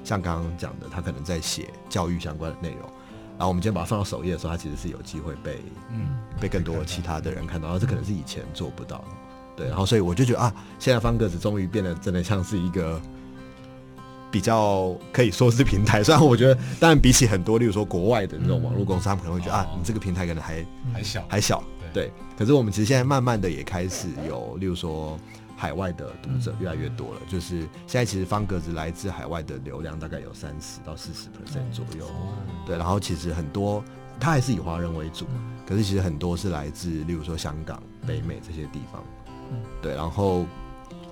像刚刚讲的，他可能在写教育相关的内容，然后我们今天把它放到首页的时候，他其实是有机会被嗯。被更多其他的人看到，然后这可能是以前做不到。的，对，然后所以我就觉得啊，现在方格子终于变得真的像是一个比较可以说是平台，[laughs] 虽然我觉得当然比起很多，例如说国外的那种网络公司，他们可能会觉得啊，你这个平台可能还还小。还小，对，可是我们其实现在慢慢的也开始有，例如说。海外的读者越来越多了，嗯、就是现在其实方格子来自海外的流量大概有三十到四十 percent 左右，嗯、对，然后其实很多它还是以华人为主，嗯、可是其实很多是来自例如说香港、北美这些地方，嗯、对，然后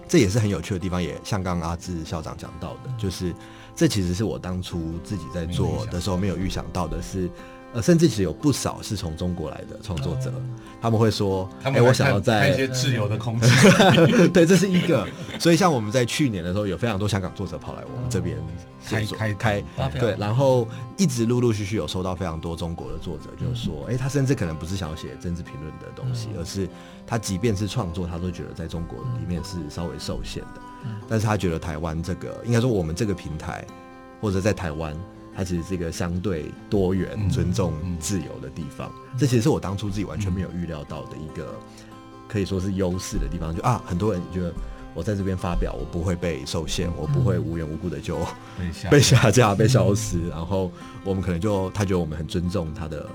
这也是很有趣的地方，也像刚刚阿志校长讲到的，就是这其实是我当初自己在做的时候没有预想到的是。呃，甚至其实有不少是从中国来的创作者，他们会说：“哎，我想要在一些自由的空间。[laughs] ”对，这是一个。所以，像我们在去年的时候，有非常多香港作者跑来我们这边开开开，对，然后一直陆陆续续有收到非常多中国的作者，就是说：“哎，他甚至可能不是想要写政治评论的东西，而是他即便是创作，他都觉得在中国里面是稍微受限的。但是他觉得台湾这个，应该说我们这个平台，或者在台湾。”它其实是一个相对多元、尊重自由的地方。这其实是我当初自己完全没有预料到的一个，可以说是优势的地方。就啊，很多人觉得我在这边发表，我不会被受限，我不会无缘无故的就被下架、被消失。嗯、然后我们可能就他觉得我们很尊重他的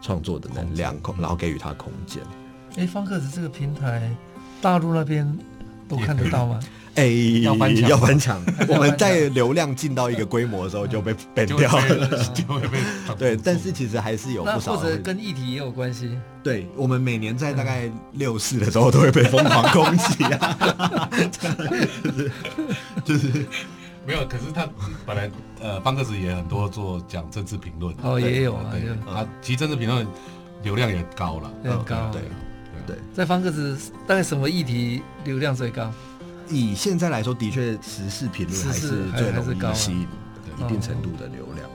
创作的能量，空然后给予他空间。哎，方克子这个平台，大陆那边都看得到吗？哎，[laughs] 要翻墙，[laughs] 要翻墙。我们在流量进到一个规模的时候就被 [laughs] ban 掉了，就会被对。但是其实还是有不少，或者跟议题也有关系。对，我们每年在大概六四的时候都会被疯狂攻击啊，就是就是没有。可是他本来呃，方克子也很多做讲政治评论哦，也有啊，啊，其实政治评论流量也高了，很高，对对。在方克子大概什么议题流量最高？以现在来说，的确时事评论还是最容易吸引一定程度的流量的。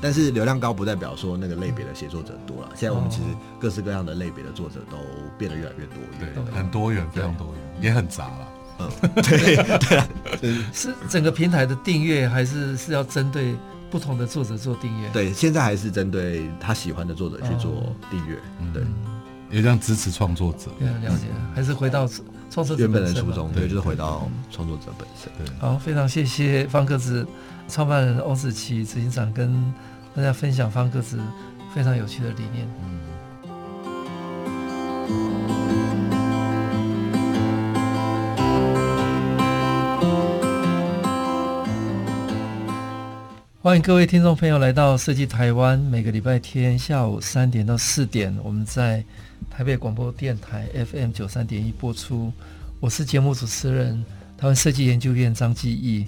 但是流量高不代表说那个类别的写作者多了。现在我们其实各式各样的类别的作者都变得越来越多元，对，很多元，非常多元，也很杂了。嗯，对 [laughs] 对，是整个平台的订阅，还是是要针对不同的作者做订阅？对，现在还是针对他喜欢的作者去做订阅。对，也这样支持创作者。对，了解，还是回到。创作者原本的初衷，对，就是回到创作者本身。对，好，非常谢谢方格子创办人欧子琪执行长跟大家分享方格子非常有趣的理念。嗯。欢迎各位听众朋友来到设计台湾，每个礼拜天下午三点到四点，我们在。台北广播电台 FM 九三点一播出，我是节目主持人台湾设计研究院张继义。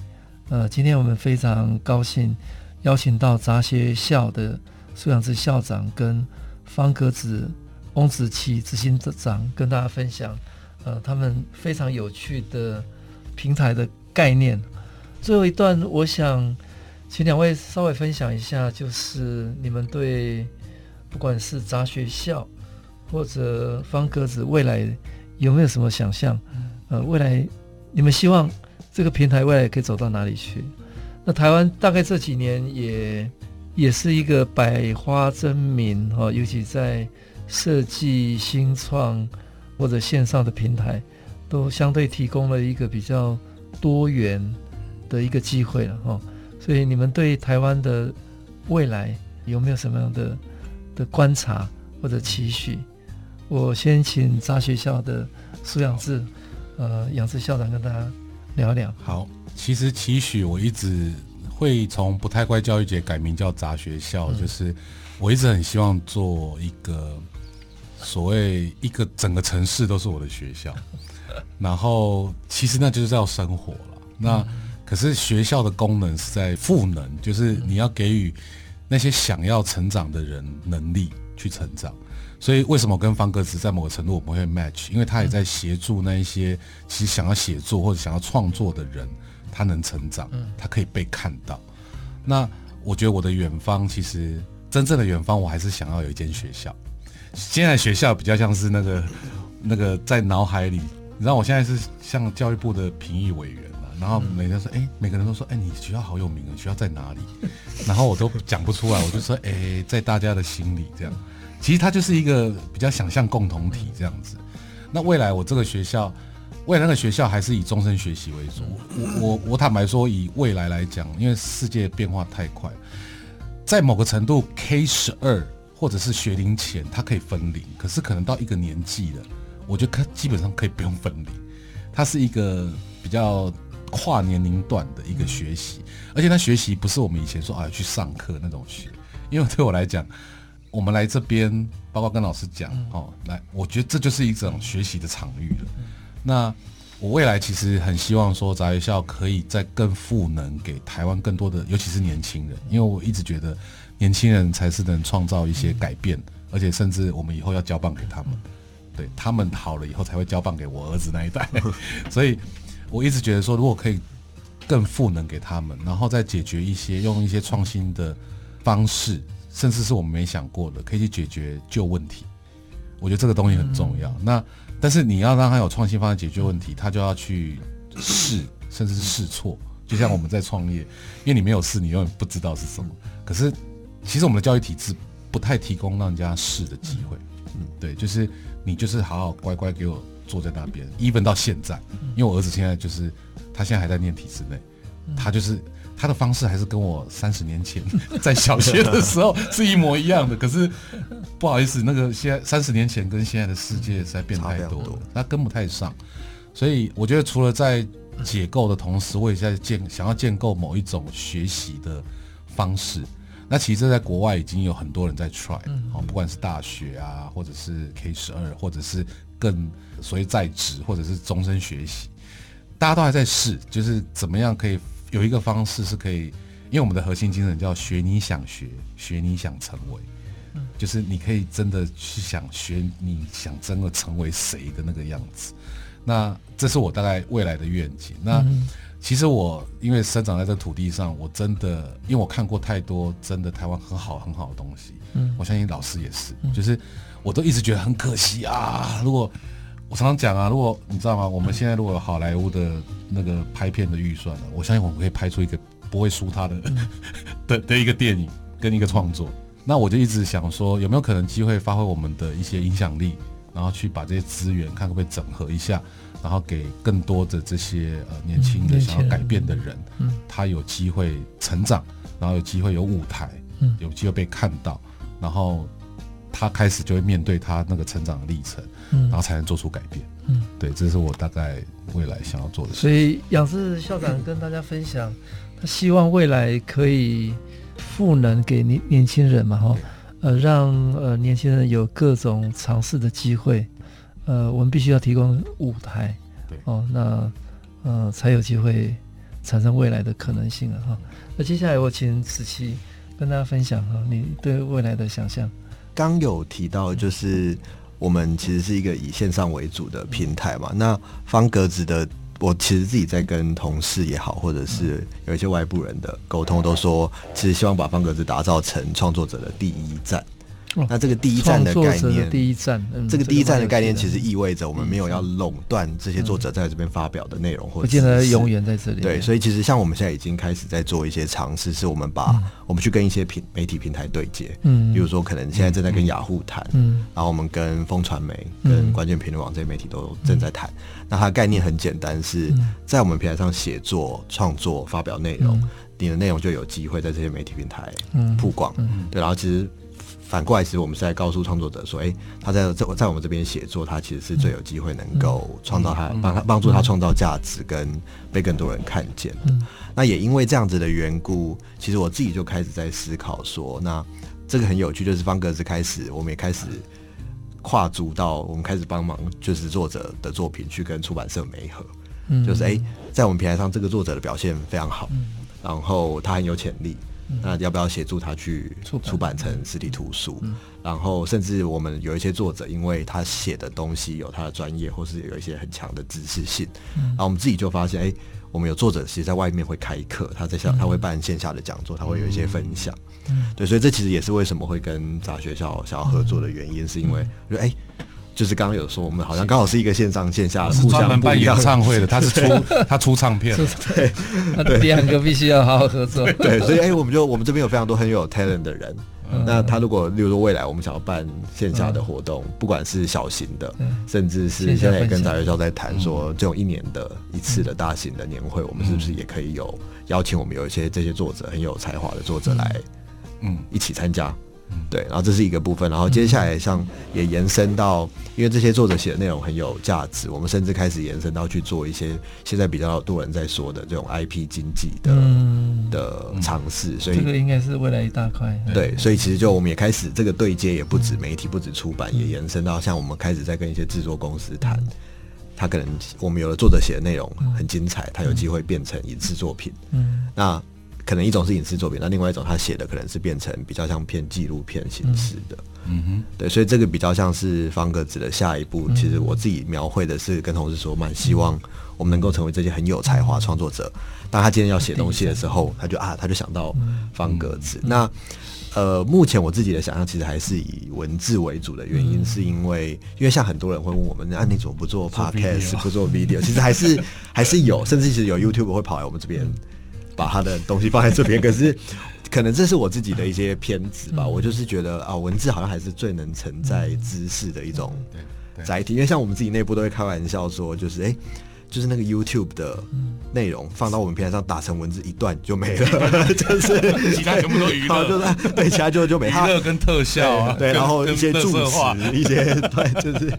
呃，今天我们非常高兴邀请到杂学校的苏仰志校长跟方格子翁子琪执行长跟大家分享，呃，他们非常有趣的平台的概念。最后一段，我想请两位稍微分享一下，就是你们对不管是杂学校。或者方格子未来有没有什么想象？呃，未来你们希望这个平台未来可以走到哪里去？那台湾大概这几年也也是一个百花争鸣哈，尤其在设计新创或者线上的平台，都相对提供了一个比较多元的一个机会了哈。所以你们对台湾的未来有没有什么样的的观察或者期许？我先请杂学校的苏养志，呃，养志校长跟大家聊聊。好，其实期许我一直会从不太乖教育节改名叫杂学校，嗯、就是我一直很希望做一个所谓一个整个城市都是我的学校，然后其实那就是叫生活了。那、嗯、可是学校的功能是在赋能，就是你要给予那些想要成长的人能力去成长。所以为什么我跟方格子在某个程度我们会 match？因为他也在协助那一些其实想要写作或者想要创作的人，他能成长，他可以被看到。那我觉得我的远方其实真正的远方，我还是想要有一间学校。现在学校比较像是那个那个在脑海里，你知道我现在是像教育部的评议委员嘛，然后每天说，哎，每个人都说，哎，你学校好有名啊，学校在哪里？[laughs] 然后我都讲不出来，我就说，哎，在大家的心里这样。其实它就是一个比较想象共同体这样子。那未来我这个学校，未来那个学校还是以终身学习为主。我我我坦白说，以未来来讲，因为世界变化太快，在某个程度，K 十二或者是学龄前，它可以分离。可是可能到一个年纪了，我觉得它基本上可以不用分离。它是一个比较跨年龄段的一个学习，而且他学习不是我们以前说啊去上课那种学，因为对我来讲。我们来这边，包括跟老师讲，哦，来，我觉得这就是一种学习的场域了。那我未来其实很希望说，杂学校可以再更赋能给台湾更多的，尤其是年轻人，因为我一直觉得年轻人才是能创造一些改变，而且甚至我们以后要交棒给他们，对他们好了以后才会交棒给我儿子那一代。[laughs] 所以我一直觉得说，如果可以更赋能给他们，然后再解决一些用一些创新的方式。甚至是我们没想过的，可以去解决旧问题。我觉得这个东西很重要。嗯、那但是你要让他有创新方式解决问题，他就要去试，甚至是试错。就像我们在创业，因为你没有试，你永远不知道是什么。可是其实我们的教育体制不太提供让人家试的机会。嗯，对，就是你就是好好乖乖给我坐在那边。even 到现在，因为我儿子现在就是他现在还在念体制内，他就是。他的方式还是跟我三十年前 [laughs] 在小学的时候是一模一样的，可是不好意思，那个现在三十年前跟现在的世界实在变太多了，他跟不太上。所以我觉得除了在解构的同时，我也在建想要建构某一种学习的方式。那其实，在国外已经有很多人在 try，哦，不管是大学啊，或者是 K 十二，或者是更所谓在职，或者是终身学习，大家都还在试，就是怎么样可以有一个方式是可以，因为我们的核心精神叫学你想学，学你想成为，就是你可以真的去想学，你想真的成为谁的那个样子。那这是我大概未来的愿景。那其实我因为生长在这土地上，我真的因为我看过太多真的台湾很好很好的东西，嗯，我相信老师也是，就是我都一直觉得很可惜啊。如果我常常讲啊，如果你知道吗？我们现在如果有好莱坞的那个拍片的预算呢，我相信我们可以拍出一个不会输他的的 [laughs] 的一个电影跟一个创作。那我就一直想说，有没有可能机会发挥我们的一些影响力，然后去把这些资源看可不可以整合一下。然后给更多的这些呃年轻的想要改变的人，嗯，他有机会成长，然后有机会有舞台，嗯，有机会被看到，然后他开始就会面对他那个成长的历程，嗯，然后才能做出改变，嗯，对，这是我大概未来想要做的事。所以仰志校长跟大家分享，他希望未来可以赋能给年年轻人嘛，哈，呃，让呃年轻人有各种尝试的机会。呃，我们必须要提供舞台，对哦，那呃才有机会产生未来的可能性了哈。那接下来我请子琪跟大家分享哈，你对未来的想象。刚有提到，就是我们其实是一个以线上为主的平台嘛。那方格子的，我其实自己在跟同事也好，或者是有一些外部人的沟通，都说其实希望把方格子打造成创作者的第一站。那这个第一站的概念，第一站，这个第一站的概念其实意味着我们没有要垄断这些作者在这边发表的内容，或者不见得永远在这里。对，所以其实像我们现在已经开始在做一些尝试，是我们把我们去跟一些平媒体平台对接，嗯，比如说可能现在正在跟雅虎谈，嗯，然后我们跟风传媒、跟关键评论网这些媒体都正在谈。那它的概念很简单，是在我们平台上写作、创作、发表内容，你的内容就有机会在这些媒体平台曝光。对，然后其实。反过来，其实我们是在告诉创作者说：“哎，他在在在我们这边写作，他其实是最有机会能够创造他帮他帮助他创造价值，跟被更多人看见的。那也因为这样子的缘故，其实我自己就开始在思考说，那这个很有趣，就是方格子开始，我们也开始跨足到我们开始帮忙，就是作者的作品去跟出版社媒合，就是哎，在我们平台上这个作者的表现非常好，然后他很有潜力。”那要不要协助他去出版。成实体图书？然后甚至我们有一些作者，因为他写的东西有他的专业，或是有一些很强的知识性，然后我们自己就发现，哎，我们有作者其实在外面会开课，他在下他会办线下的讲座，他会有一些分享。对，所以这其实也是为什么会跟杂学校想要合作的原因，是因为我觉得哎。就是刚刚有说，我们好像刚好是一个线上线下的互相，是专门办演唱会的，他是出 [laughs] 他出唱片，对，对，两个必须要好好合作。[laughs] 对，所以哎、欸，我们就我们这边有非常多很有 talent 的人。嗯、那他如果，例如说未来我们想要办线下的活动，嗯、不管是小型的，嗯、甚至是现在也跟杂学校在谈说，这种一年的一次的大型的年会，嗯、我们是不是也可以有邀请我们有一些这些作者很有才华的作者来，嗯，一起参加。对，然后这是一个部分，然后接下来像也延伸到，因为这些作者写的内容很有价值，我们甚至开始延伸到去做一些现在比较多人在说的这种 IP 经济的、嗯、的尝试，所以这个应该是未来一大块。对，所以其实就我们也开始这个对接，也不止媒体，不止出版，也延伸到像我们开始在跟一些制作公司谈，他可能我们有的作者写的内容很精彩，他有机会变成影视作品。嗯，那。可能一种是影视作品，那另外一种他写的可能是变成比较像偏纪录片形式的，嗯哼，对，所以这个比较像是方格子的下一步。其实我自己描绘的是跟同事说，蛮希望我们能够成为这些很有才华创作者。当他今天要写东西的时候，他就啊，他就想到方格子。那呃，目前我自己的想象其实还是以文字为主的原因，是因为因为像很多人会问我们，啊，你怎么不做 podcast，不做 video？其实还是还是有，甚至其实有 YouTube 会跑来我们这边。把他的东西放在这边，可是 [laughs] 可能这是我自己的一些偏执吧。我就是觉得啊，文字好像还是最能承载知识的一种载体。因为像我们自己内部都会开玩笑说，就是哎，就是那个 YouTube 的内容放到我们平台上打成文字一段就没了，[laughs] 就是其他全部都娱乐，就是对，其他就就没。娱乐跟特效啊，对，然后一些注词，一些 [laughs] 对，就是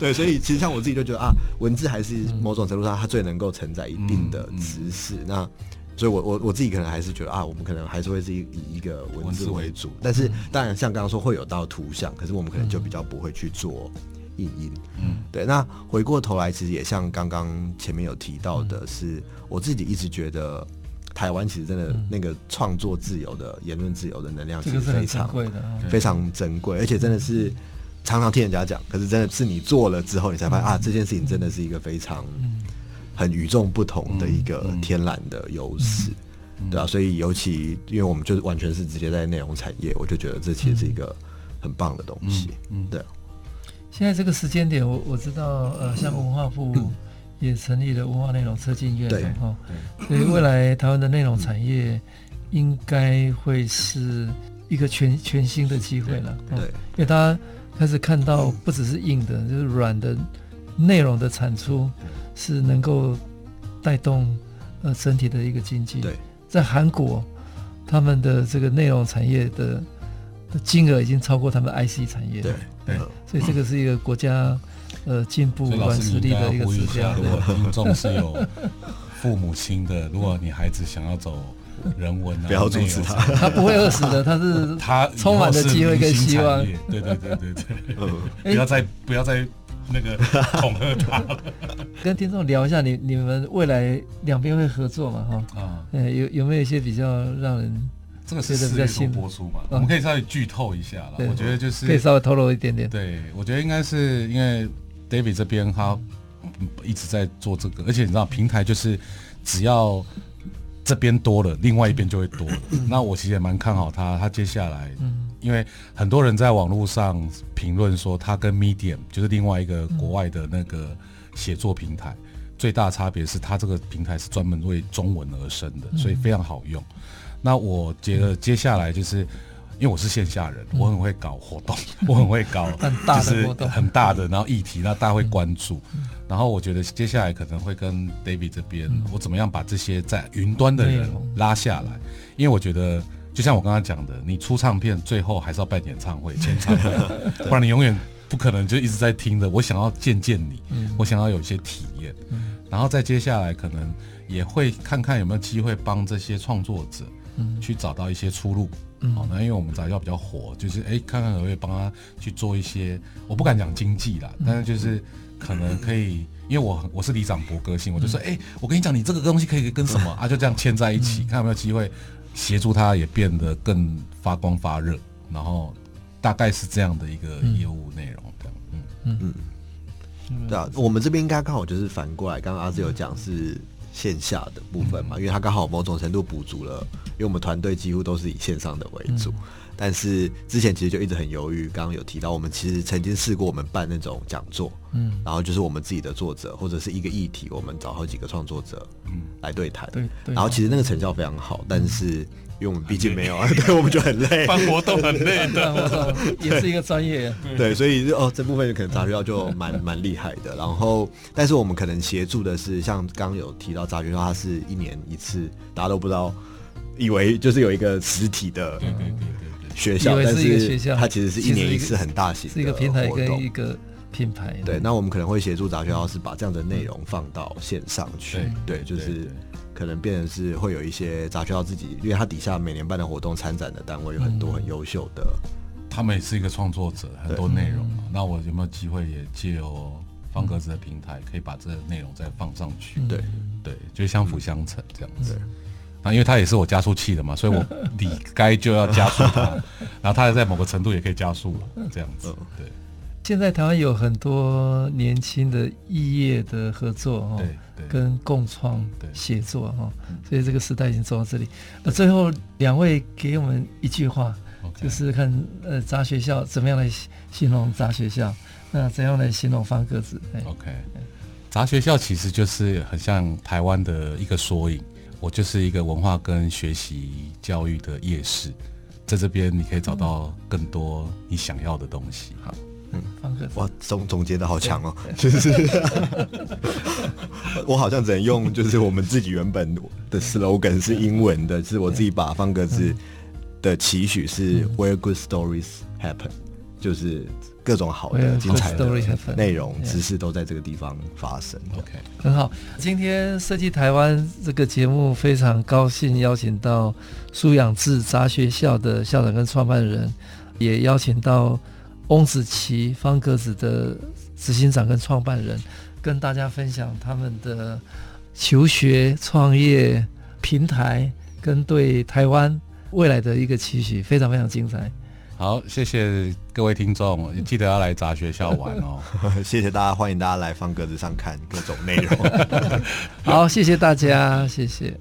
对，所以其实像我自己就觉得啊，文字还是某种程度上它最能够承载一定的知识。那所以我我我自己可能还是觉得啊，我们可能还是会是以以一个文字为主，但是当然像刚刚说会有到图像，可是我们可能就比较不会去做。影音，嗯，对。那回过头来，其实也像刚刚前面有提到的是，我自己一直觉得，台湾其实真的那个创作自由的、言论自由的能量，其实非常贵的，非常珍贵，而且真的是常常听人家讲，可是真的是你做了之后，你才发现、嗯、啊，这件事情真的是一个非常很与众不同的一个天然的优势，对啊。所以尤其因为我们就是完全是直接在内容产业，我就觉得这其实是一个很棒的东西，嗯，对。现在这个时间点，我我知道，呃，像文化部也成立了文化内容策进院，哈，所以未来台湾的内容产业应该会是一个全全新的机会了，对，因为大家开始看到不只是硬的，就是软的内容的产出是能够带动呃整体的一个经济。对，在韩国，他们的这个内容产业的金额已经超过他们 IC 产业。对。对，所以这个是一个国家呃进步软实力的一个指标。如果听众是有父母亲的，如果你孩子想要走人文啊，不要阻止他，他不会饿死的，[laughs] 他是他充满了机会跟希望。对对对对对，[laughs] 不要再不要再那个恐吓他了。[laughs] 跟听众聊一下，你你们未来两边会合作嘛？哈啊，有有没有一些比较让人？这个是四月多播出嘛？我们可以稍微剧透一下了。我觉得就是可以稍微透露一点点。对，我觉得应该是因为 David 这边他一直在做这个，而且你知道平台就是只要这边多了，另外一边就会多了。那我其实也蛮看好他，他接下来，因为很多人在网络上评论说它跟 Medium 就是另外一个国外的那个写作平台最大差别是，它这个平台是专门为中文而生的，所以非常好用。那我觉得接下来就是，因为我是线下人，我很会搞活动，我很会搞，[laughs] 就是很大的，然后议题，那大家会关注。然后我觉得接下来可能会跟 David 这边，我怎么样把这些在云端的人拉下来？因为我觉得，就像我刚刚讲的，你出唱片最后还是要办演唱会、[laughs] 签唱会，不然你永远不可能就一直在听的。我想要见见你，我想要有一些体验，然后再接下来可能也会看看有没有机会帮这些创作者。嗯，去找到一些出路，嗯，好，那因为我们杂交比较火，就是哎、欸，看看可不可以帮他去做一些，我不敢讲经济啦，但是就是可能可以，因为我我是李长博个性，我就说，哎、欸，我跟你讲，你这个东西可以跟什么啊，就这样牵在一起，看有没有机会协助他也变得更发光发热，然后大概是这样的一个业务内容，这样，嗯嗯嗯，对啊，我们这边应该刚好就是反过来，刚刚阿志有讲是。线下的部分嘛，因为他刚好某种程度补足了，因为我们团队几乎都是以线上的为主。嗯、但是之前其实就一直很犹豫，刚刚有提到，我们其实曾经试过我们办那种讲座，嗯，然后就是我们自己的作者或者是一个议题，我们找好几个创作者，嗯，来对谈，对，然后其实那个成效非常好，嗯、但是。因为我们毕竟没有啊，[laughs] 对，我们就很累，办活动很累的，也是一个专业。对，所以哦，这部分可能杂学校就蛮 [laughs] 蛮厉害的。然后，但是我们可能协助的是，像刚刚有提到杂学校，它是一年一次，大家都不知道，以为就是有一个实体的学校，但是它其实是一年一次很大型的，是一个平台跟一个品牌。对，那我们可能会协助杂学校是把这样的内容放到线上去，对，就是。可能变成是会有一些杂学校自己，因为它底下每年办的活动参展的单位有很多很优秀的，他们也是一个创作者，很多内容。那我有没有机会也借由方格子的平台，可以把这个内容再放上去？对对，就相辅相成这样子。那因为它也是我加速器的嘛，所以我 [laughs] 理该就要加速他，然后它也在某个程度也可以加速了，这样子。对。现在台湾有很多年轻的异业的合作哈，跟共创协作哈，所以这个时代已经走到这里。那最后两位给我们一句话，就是看呃杂学校怎么样来形容杂学校，那怎样来形容方格子？OK，杂学校其实就是很像台湾的一个缩影，我就是一个文化跟学习教育的夜市，在这边你可以找到更多你想要的东西。好。嗯，方格。哇，总总结的好强哦，就是 [laughs] 我好像只能用，就是我们自己原本的 slogan 是英文的，是我自己把方格子的期许是 Where good stories happen，就是。各种好的、精彩的内容、知识都在这个地方发生。OK，很好。今天设计台湾这个节目非常高兴邀请到苏养志杂学校的校长跟创办人，也邀请到翁子琪方格子的执行长跟创办人，跟大家分享他们的求学、创业平台跟对台湾未来的一个期许，非常非常精彩。好，谢谢各位听众，记得要来杂学校玩哦。[laughs] 谢谢大家，欢迎大家来方格子上看各种内容。[laughs] 好，谢谢大家，谢谢。